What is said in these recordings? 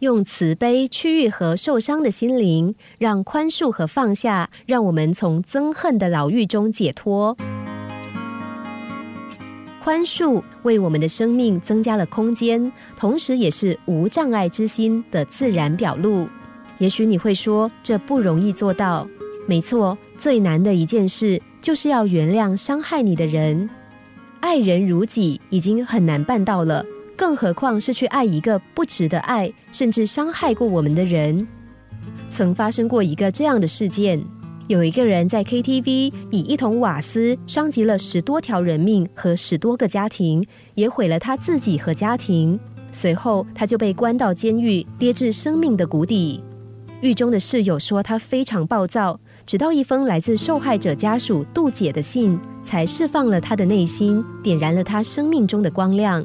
用慈悲区愈和受伤的心灵，让宽恕和放下，让我们从憎恨的牢狱中解脱。宽恕为我们的生命增加了空间，同时也是无障碍之心的自然表露。也许你会说，这不容易做到。没错，最难的一件事就是要原谅伤害你的人。爱人如己已经很难办到了。更何况是去爱一个不值得爱，甚至伤害过我们的人。曾发生过一个这样的事件：有一个人在 KTV 以一桶瓦斯伤及了十多条人命和十多个家庭，也毁了他自己和家庭。随后他就被关到监狱，跌至生命的谷底。狱中的室友说他非常暴躁，直到一封来自受害者家属杜姐的信，才释放了他的内心，点燃了他生命中的光亮。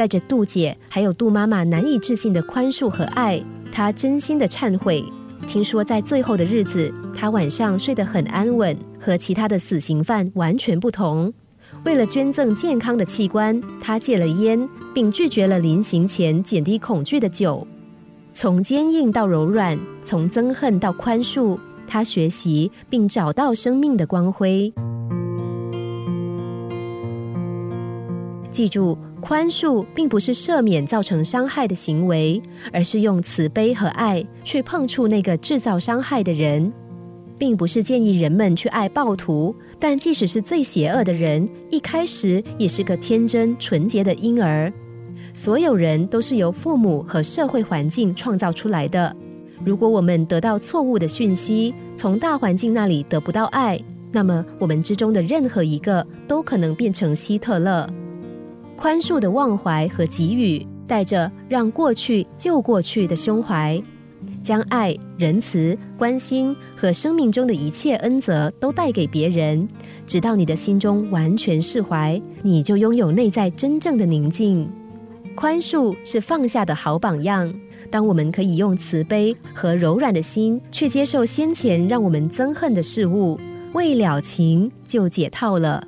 带着杜姐还有杜妈妈难以置信的宽恕和爱，她真心的忏悔。听说在最后的日子，她晚上睡得很安稳，和其他的死刑犯完全不同。为了捐赠健康的器官，她戒了烟，并拒绝了临行前减低恐惧的酒。从坚硬到柔软，从憎恨到宽恕，她学习并找到生命的光辉。记住。宽恕并不是赦免造成伤害的行为，而是用慈悲和爱去碰触那个制造伤害的人，并不是建议人们去爱暴徒。但即使是最邪恶的人，一开始也是个天真纯洁的婴儿。所有人都是由父母和社会环境创造出来的。如果我们得到错误的讯息，从大环境那里得不到爱，那么我们之中的任何一个都可能变成希特勒。宽恕的忘怀和给予，带着让过去救过去的胸怀，将爱、仁慈、关心和生命中的一切恩泽都带给别人，直到你的心中完全释怀，你就拥有内在真正的宁静。宽恕是放下的好榜样。当我们可以用慈悲和柔软的心去接受先前让我们憎恨的事物，未了情就解套了。